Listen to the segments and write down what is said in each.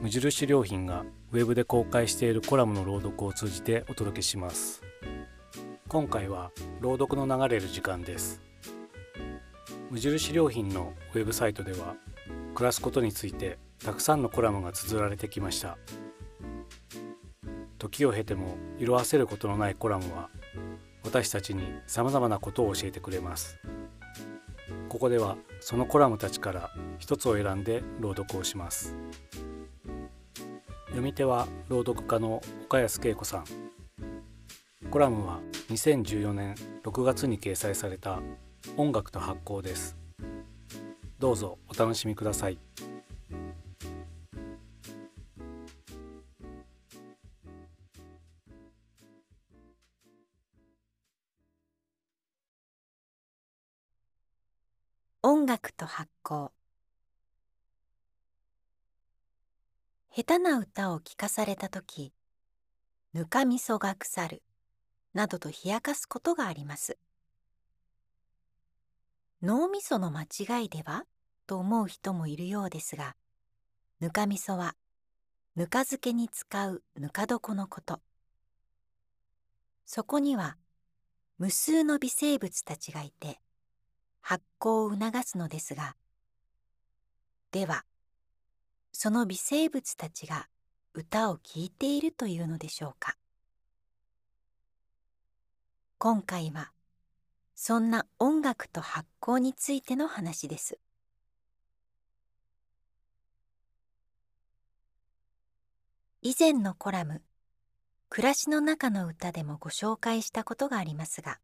無印良品がウェブで公開しているコラムの朗読を通じてお届けします。今回は朗読の流れる時間です。無印良品のウェブサイトでは暮らすことについてたくさんのコラムが綴られてきました。時を経ても色あせることのないコラムは私たちにさまざまなことを教えてくれます。ここではそのコラムたちから一つを選んで朗読をします。読み手は朗読家の岡安恵子さん。コラムは2014年6月に掲載された音楽と発行です。どうぞお楽しみください。音楽と発行。下手な歌を聴かされた時ぬかみそが腐るなどと冷やかすことがあります。脳みその間違いではと思う人もいるようですがぬかみそはぬか漬けに使うぬか床のこと。そこには無数の微生物たちがいて発酵を促すのですがではその微生物たちが歌を聴いているというのでしょうか？今回はそんな音楽と発酵についての話です。以前のコラム「暮らしの中の歌」でもご紹介したことがありますが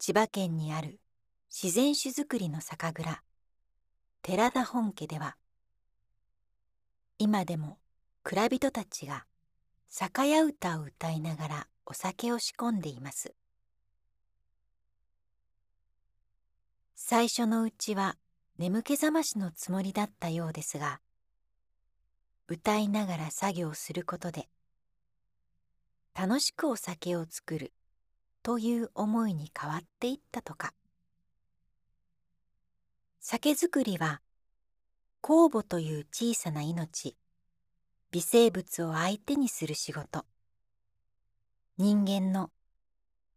千葉県にある自然酒造りの酒蔵寺田本家では今でも蔵人たちが酒屋歌を歌いながらお酒を仕込んでいます。最初のうちは眠気覚ましのつもりだったようですが歌いながら作業することで楽しくお酒を作るという思いに変わっていったとか。酒造りは酵母という小さな命。微生物を相手にする仕事。人間の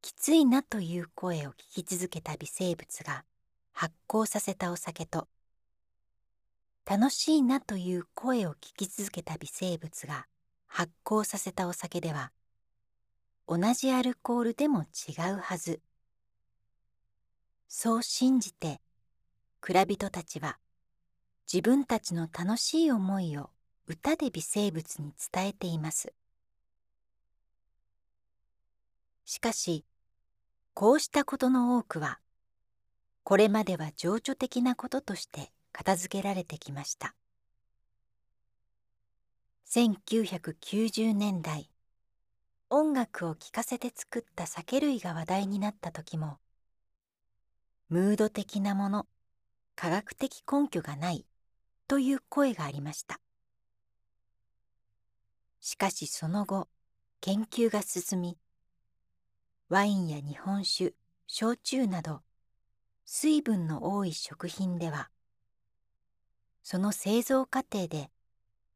きついなという声を聞き続けた微生物が発酵させたお酒と楽しいなという声を聞き続けた微生物が発酵させたお酒では同じアルコールでも違うはず。そう信じて蔵人たちは自分たちの楽しい思いを歌で微生物に伝えています。しかしこうしたことの多くはこれまでは情緒的なこととして片付けられてきました。1990年代音楽を聴かせて作った酒類が話題になった時もムード的なもの科学的根拠がないという声がありました。しかしその後研究が進みワインや日本酒焼酎など水分の多い食品ではその製造過程で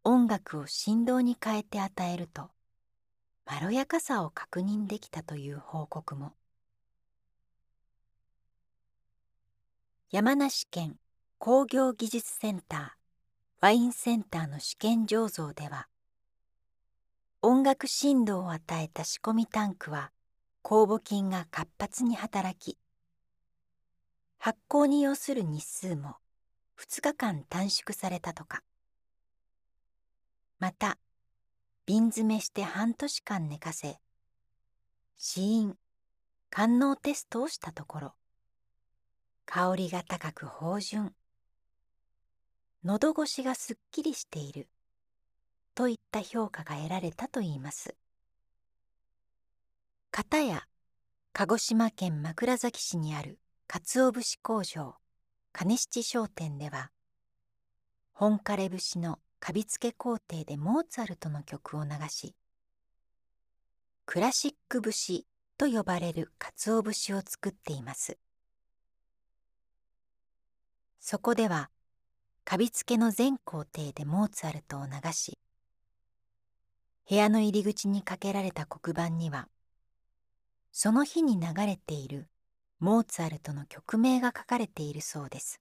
音楽を振動に変えて与えるとまろやかさを確認できたという報告も。山梨県工業技術センターワインセンターの試験醸造では音楽振動を与えた仕込みタンクは酵母菌が活発に働き発酵に要する日数も2日間短縮されたとか。また瓶詰めして半年間寝かせ死因官能テストをしたところ香りが高く芳醇。喉越しがすっきりしている。といった評価が得られたといいます。片や鹿児島県枕崎市にある鰹節工場金七商店では本枯節のカビ付け工程でモーツァルトの曲を流しクラシック節と呼ばれる鰹節を作っています。そこではカビ付けの全工程でモーツァルトを流し部屋の入り口にかけられた黒板にはその日に流れているモーツァルトの曲名が書かれているそうです。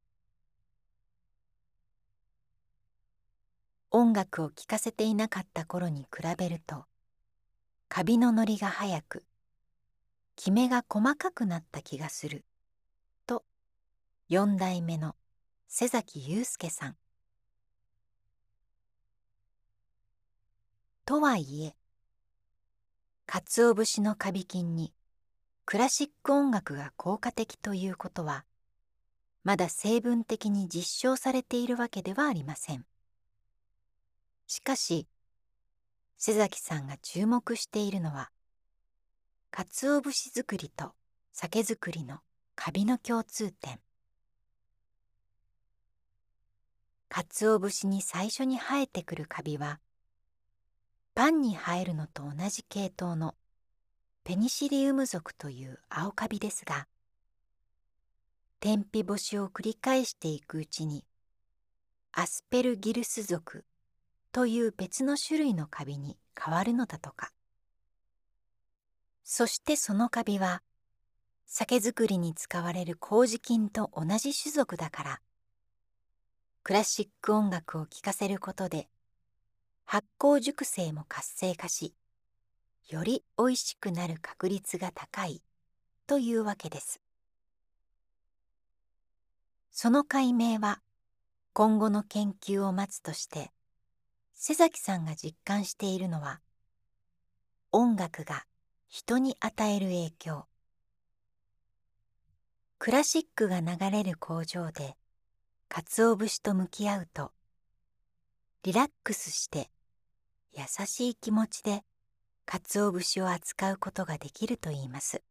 音楽を聴かせていなかった頃に比べるとカビの乗りが早くきめが細かくなった気がすると四代目の瀬崎祐介さん。とはいえ鰹節のカビ菌にクラシック音楽が効果的ということはまだ成分的に実証されているわけではありません。しかし瀬崎さんが注目しているのは鰹節作りと酒造りのカビの共通点。鰹節に最初に生えてくるカビはパンに生えるのと同じ系統のペニシリウム属という青カビですが天日干しを繰り返していくうちにアスペルギルス属という別の種類のカビに変わるのだとか。そしてそのカビは酒造りに使われる麹菌と同じ種族だからクラシック音楽を聴かせることで発酵熟成も活性化しより美味しくなる確率が高いというわけです。その解明は今後の研究を待つとして瀬崎さんが実感しているのは音楽が人に与える影響。クラシックが流れる工場で鰹節と向き合うとリラックスして優しい気持ちで鰹節を扱うことができるといいます。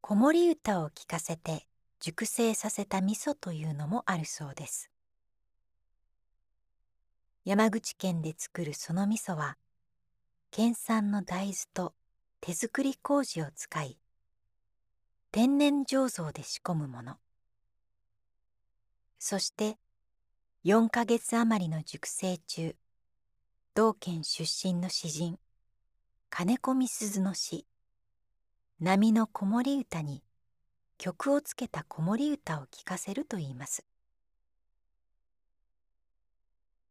子守歌を聞かせて熟成させた味噌というのもあるそうです。山口県で作るその味噌は県産の大豆と手作り麹を使い天然醸造で仕込むもの。そして4ヶ月余りの熟成中同県出身の詩人金子みすずの詩「波の子守歌」に曲をつけた子守歌を聴かせるといいます。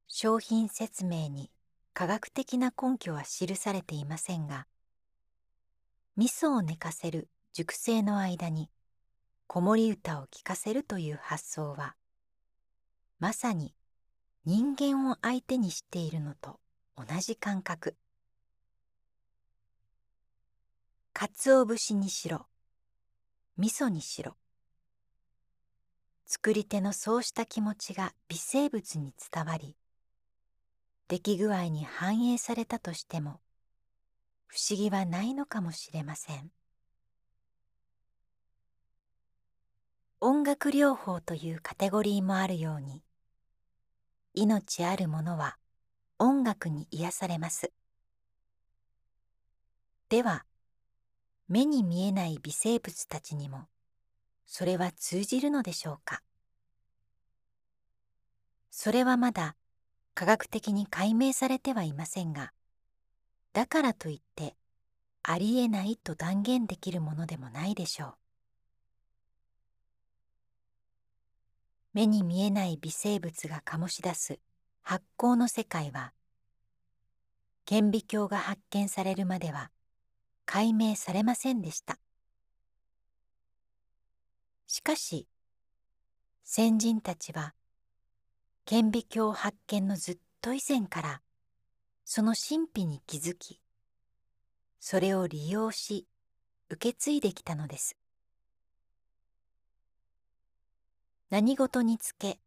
商品説明に科学的な根拠は記されていませんが味噌を寝かせる熟成の間に子守歌を聴かせるという発想はまさに人間を相手にしているのと同じ感覚。鰹節にしろ味噌にしろ作り手のそうした気持ちが微生物に伝わり出来具合に反映されたとしても不思議はないのかもしれません。音楽療法というカテゴリーもあるように命あるものは音楽に癒されます。では目に見えない微生物たちにもそれは通じるのでしょうか？それはまだ科学的に解明されてはいませんがだからといってありえないと断言できるものでもないでしょう。目に見えない微生物が醸し出す発酵の世界は顕微鏡が発見されるまでは解明されませんでした。しかし先人たちは顕微鏡発見のずっと以前からその神秘に気づきそれを利用し受け継いできたのです。何事につけ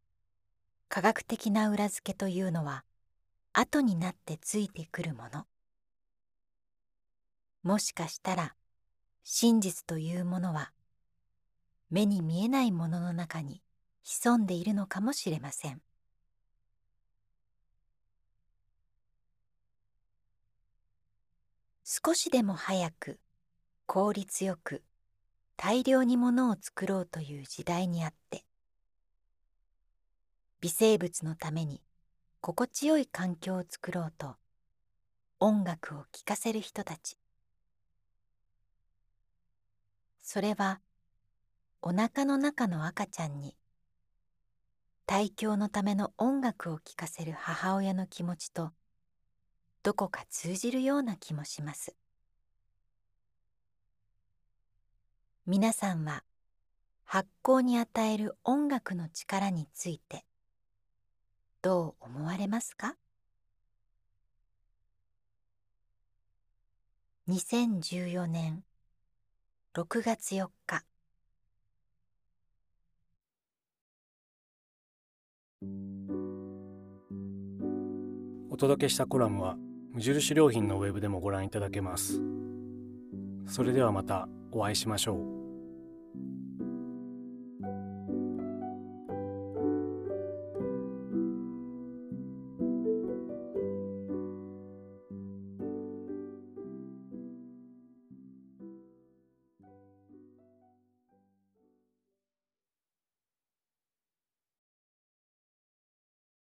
科学的な裏付けというのは後になってついてくるもの。もしかしたら真実というものは目に見えないものの中に潜んでいるのかもしれません。少しでも早く効率よく大量にものを作ろうという時代にあって微生物のために心地よい環境を作ろうと音楽を聴かせる人たち。それはお腹の中の赤ちゃんに大教のための音楽を聴かせる母親の気持ちとどこか通じるような気もします。皆さんは発酵に与える音楽の力についてどう思われますか？2014年6月4日。お届けしたコラムは無印良品のウェブでもご覧いただけます。それではまたお会いしましょう。